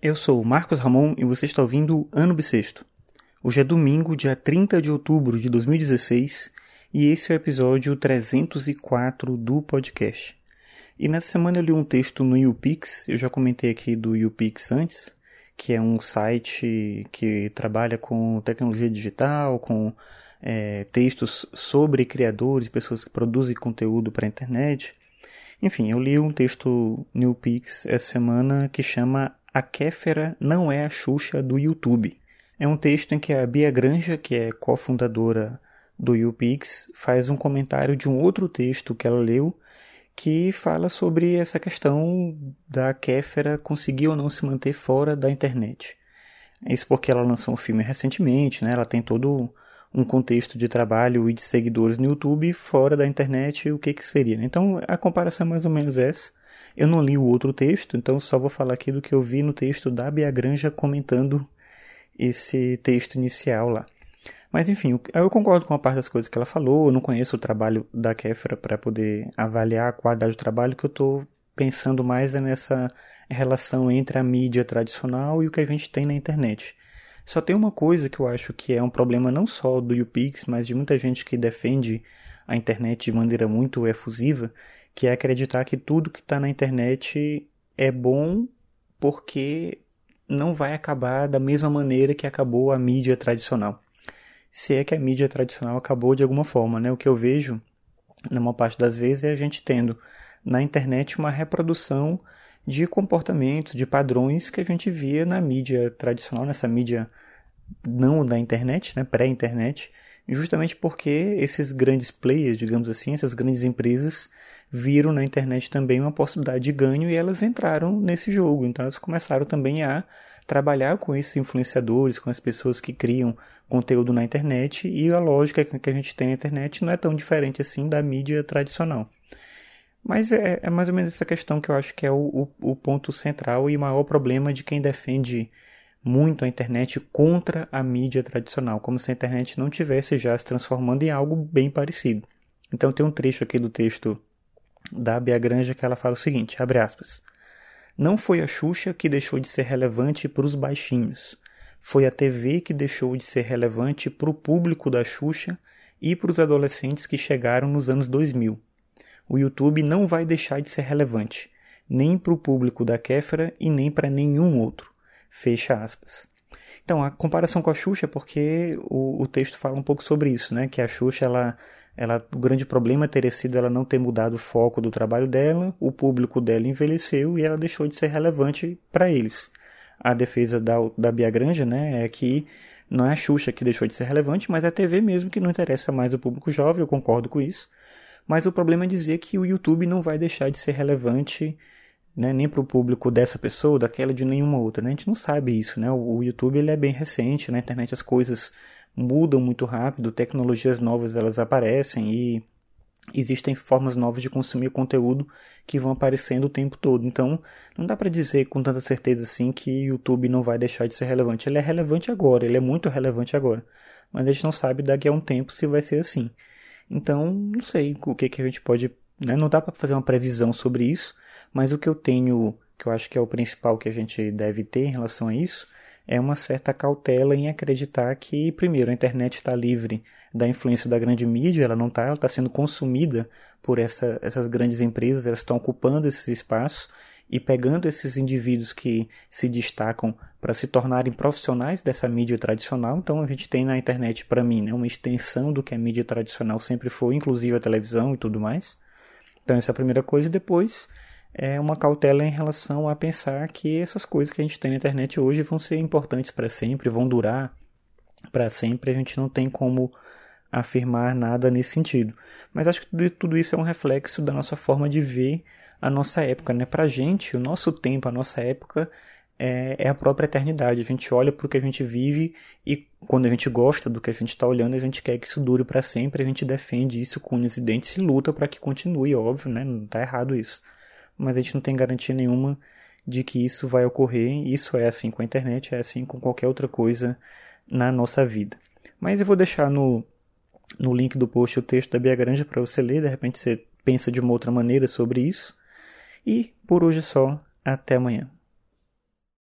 Eu sou Marcos Ramon e você está ouvindo Ano Bissexto. Hoje é domingo, dia 30 de outubro de 2016 e esse é o episódio 304 do podcast. E nessa semana eu li um texto no YouPix, eu já comentei aqui do YouPix antes, que é um site que trabalha com tecnologia digital, com é, textos sobre criadores, pessoas que produzem conteúdo para a internet. Enfim, eu li um texto no YouPix essa semana que chama A Kéfera não é a Xuxa do YouTube. É um texto em que a Bia Granja, que é cofundadora do YouPix, faz um comentário de um outro texto que ela leu que fala sobre essa questão da Kéfera conseguir ou não se manter fora da internet. Isso porque ela lançou um filme recentemente, né? Ela tem todo um contexto de trabalho e de seguidores no YouTube fora da internet, o que que seria? Né? Então a comparação é mais ou menos essa. Eu não li o outro texto, então só vou falar aqui do que eu vi no texto da Bia Granja comentando esse texto inicial lá. Mas enfim, eu concordo com a parte das coisas que ela falou. Eu não conheço o trabalho da Kéfera para poder avaliar a qualidade do trabalho. que eu estou pensando mais é nessa relação entre a mídia tradicional e o que a gente tem na internet. Só tem uma coisa que eu acho que é um problema não só do YouPix, mas de muita gente que defende a internet de maneira muito efusiva, que é acreditar que tudo que está na internet é bom porque não vai acabar da mesma maneira que acabou a mídia tradicional se é que a mídia tradicional acabou de alguma forma, né? O que eu vejo, na maior parte das vezes, é a gente tendo na internet uma reprodução de comportamentos, de padrões que a gente via na mídia tradicional, nessa mídia não da internet, né, pré-internet, justamente porque esses grandes players, digamos assim, essas grandes empresas viram na internet também uma possibilidade de ganho e elas entraram nesse jogo. Então elas começaram também a trabalhar com esses influenciadores, com as pessoas que criam conteúdo na internet e a lógica que a gente tem na internet não é tão diferente assim da mídia tradicional. Mas é, é mais ou menos essa questão que eu acho que é o, o, o ponto central e maior problema de quem defende muito a internet contra a mídia tradicional, como se a internet não tivesse já se transformando em algo bem parecido. Então tem um trecho aqui do texto da Bia Granja que ela fala o seguinte, abre aspas, não foi a Xuxa que deixou de ser relevante para os baixinhos. Foi a TV que deixou de ser relevante para o público da Xuxa e para os adolescentes que chegaram nos anos 2000. O YouTube não vai deixar de ser relevante, nem para o público da Kéfera e nem para nenhum outro. Fecha aspas. Então, a comparação com a Xuxa é porque o, o texto fala um pouco sobre isso, né? Que a Xuxa, ela ela, o grande problema teria sido ela não ter mudado o foco do trabalho dela, o público dela envelheceu e ela deixou de ser relevante para eles. A defesa da, da Bia Granja né, é que não é a Xuxa que deixou de ser relevante, mas é a TV mesmo que não interessa mais o público jovem, eu concordo com isso. Mas o problema é dizer que o YouTube não vai deixar de ser relevante né, nem para o público dessa pessoa, daquela de nenhuma outra. Né? A gente não sabe isso. Né? O, o YouTube ele é bem recente, na internet as coisas mudam muito rápido, tecnologias novas elas aparecem e existem formas novas de consumir conteúdo que vão aparecendo o tempo todo. Então, não dá para dizer com tanta certeza assim que o YouTube não vai deixar de ser relevante. Ele é relevante agora, ele é muito relevante agora. Mas a gente não sabe daqui a um tempo se vai ser assim. Então, não sei o que, que a gente pode. Né? Não dá para fazer uma previsão sobre isso, mas o que eu tenho, que eu acho que é o principal que a gente deve ter em relação a isso, é uma certa cautela em acreditar que, primeiro, a internet está livre da influência da grande mídia, ela não está, ela está sendo consumida por essa, essas grandes empresas, elas estão ocupando esses espaços e pegando esses indivíduos que se destacam para se tornarem profissionais dessa mídia tradicional. Então a gente tem na internet, para mim, né, uma extensão do que a mídia tradicional sempre foi, inclusive a televisão e tudo mais. Então essa é a primeira coisa. E depois é uma cautela em relação a pensar que essas coisas que a gente tem na internet hoje vão ser importantes para sempre, vão durar para sempre. A gente não tem como afirmar nada nesse sentido. Mas acho que tudo isso é um reflexo da nossa forma de ver a nossa época. Né? Para a gente, o nosso tempo, a nossa época é, é a própria eternidade. A gente olha para o que a gente vive e quando a gente gosta do que a gente está olhando, a gente quer que isso dure para sempre. A gente defende isso com unhas e dentes e luta para que continue, óbvio, né? não está errado isso mas a gente não tem garantia nenhuma de que isso vai ocorrer. Isso é assim com a internet, é assim com qualquer outra coisa na nossa vida. Mas eu vou deixar no, no link do post o texto da Bia Granja para você ler, de repente você pensa de uma outra maneira sobre isso. E por hoje é só, até amanhã.